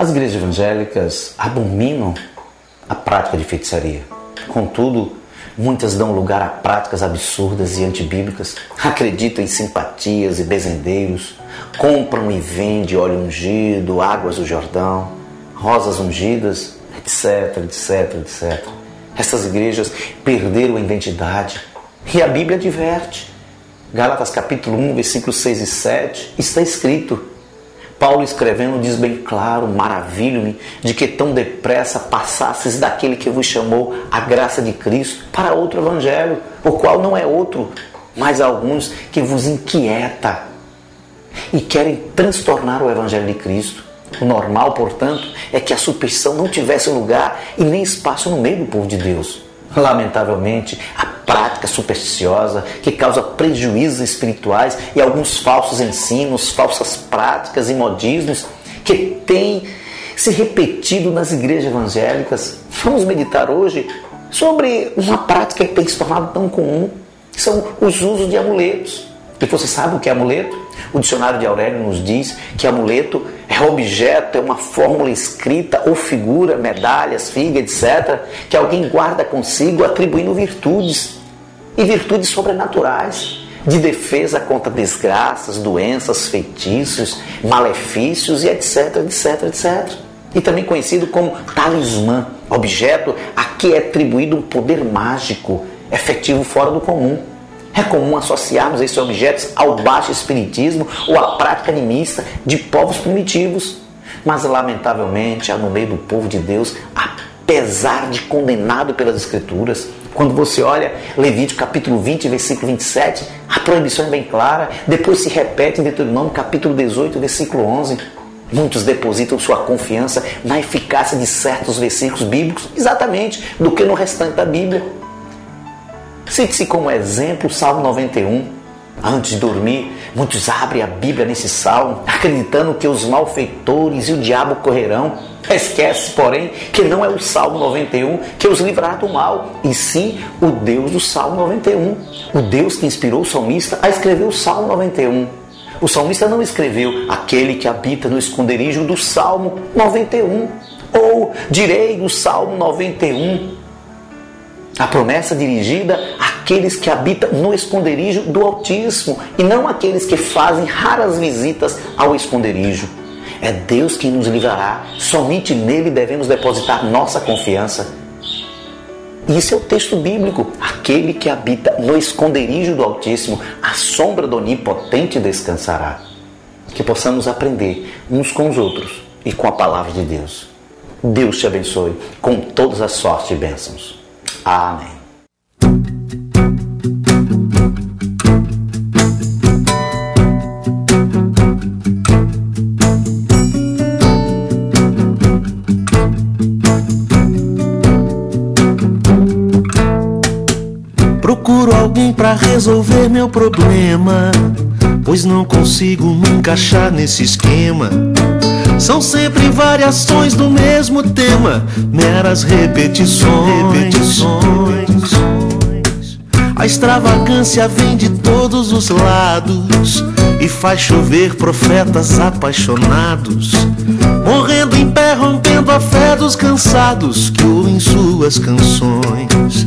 as igrejas evangélicas abominam a prática de feitiçaria. Contudo, muitas dão lugar a práticas absurdas e antibíblicas, acreditam em simpatias e bezendeiros, compram e vendem óleo ungido, águas do Jordão, rosas ungidas, etc, etc, etc. Essas igrejas perderam a identidade e a Bíblia adverte. Gálatas capítulo 1, versículos 6 e 7, está escrito: Paulo escrevendo diz bem claro: Maravilho-me de que tão depressa passasses daquele que vos chamou a graça de Cristo para outro evangelho, o qual não é outro, mas alguns que vos inquieta e querem transtornar o evangelho de Cristo. O normal, portanto, é que a superstição não tivesse lugar e nem espaço no meio do povo de Deus. Lamentavelmente, a prática supersticiosa que causa prejuízos espirituais e alguns falsos ensinos, falsas práticas e modismos que têm se repetido nas igrejas evangélicas. Vamos meditar hoje sobre uma prática que tem se tornado tão comum, que são os usos de amuletos. E você sabe o que é amuleto? O dicionário de Aurélio nos diz que amuleto é objeto, é uma fórmula escrita ou figura, medalhas, figa, etc., que alguém guarda consigo atribuindo virtudes e virtudes sobrenaturais de defesa contra desgraças, doenças, feitiços, malefícios e etc, etc, etc. E também conhecido como talismã, objeto a que é atribuído um poder mágico, efetivo fora do comum. É comum associarmos esses objetos ao baixo espiritismo ou à prática animista de povos primitivos. Mas, lamentavelmente, há no meio do povo de Deus, apesar de condenado pelas Escrituras, quando você olha Levítico capítulo 20, versículo 27, a proibição é bem clara. Depois se repete em Deuteronômio capítulo 18, versículo 11. Muitos depositam sua confiança na eficácia de certos versículos bíblicos, exatamente do que no restante da Bíblia. Cite-se como exemplo o Salmo 91. Antes de dormir, muitos abrem a Bíblia nesse salmo, acreditando que os malfeitores e o diabo correrão. Esquece, porém, que não é o Salmo 91 que os livrará do mal, e sim o Deus do Salmo 91. O Deus que inspirou o salmista a escrever o Salmo 91. O salmista não escreveu aquele que habita no esconderijo do Salmo 91. Ou direi no Salmo 91. A promessa dirigida àqueles que habitam no esconderijo do Altíssimo e não aqueles que fazem raras visitas ao esconderijo. É Deus quem nos livrará, somente nele devemos depositar nossa confiança. Isso é o texto bíblico. Aquele que habita no esconderijo do Altíssimo, a sombra do Onipotente descansará. Que possamos aprender uns com os outros e com a palavra de Deus. Deus te abençoe com todas as sortes e bênçãos. Amém. Para resolver meu problema, pois não consigo me encaixar nesse esquema São sempre variações do mesmo tema, meras repetições. repetições. A extravagância vem de todos os lados e faz chover profetas apaixonados, morrendo em pé, rompendo a fé dos cansados que ouvem suas canções.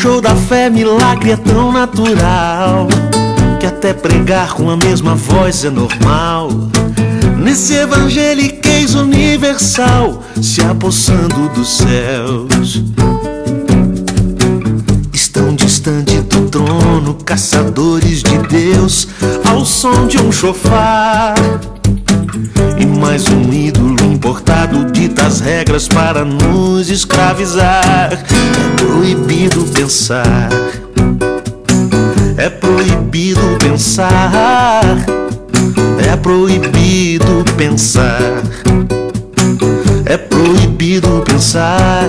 Show da fé, milagre é tão natural que até pregar com a mesma voz é normal. Nesse evangeliquez universal, se apossando dos céus. Estão distante do trono, caçadores de Deus, ao som de um chofar. Mais um ídolo importado dita as regras para nos escravizar. É proibido pensar. É proibido pensar. É proibido pensar. É proibido pensar.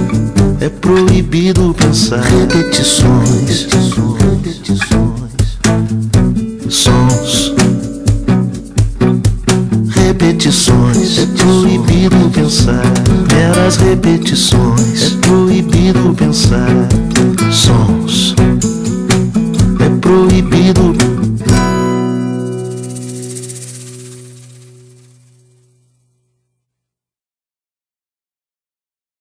É proibido pensar. Repetições, sons, repetições. É proibido pensar. Meras repetições. É proibido pensar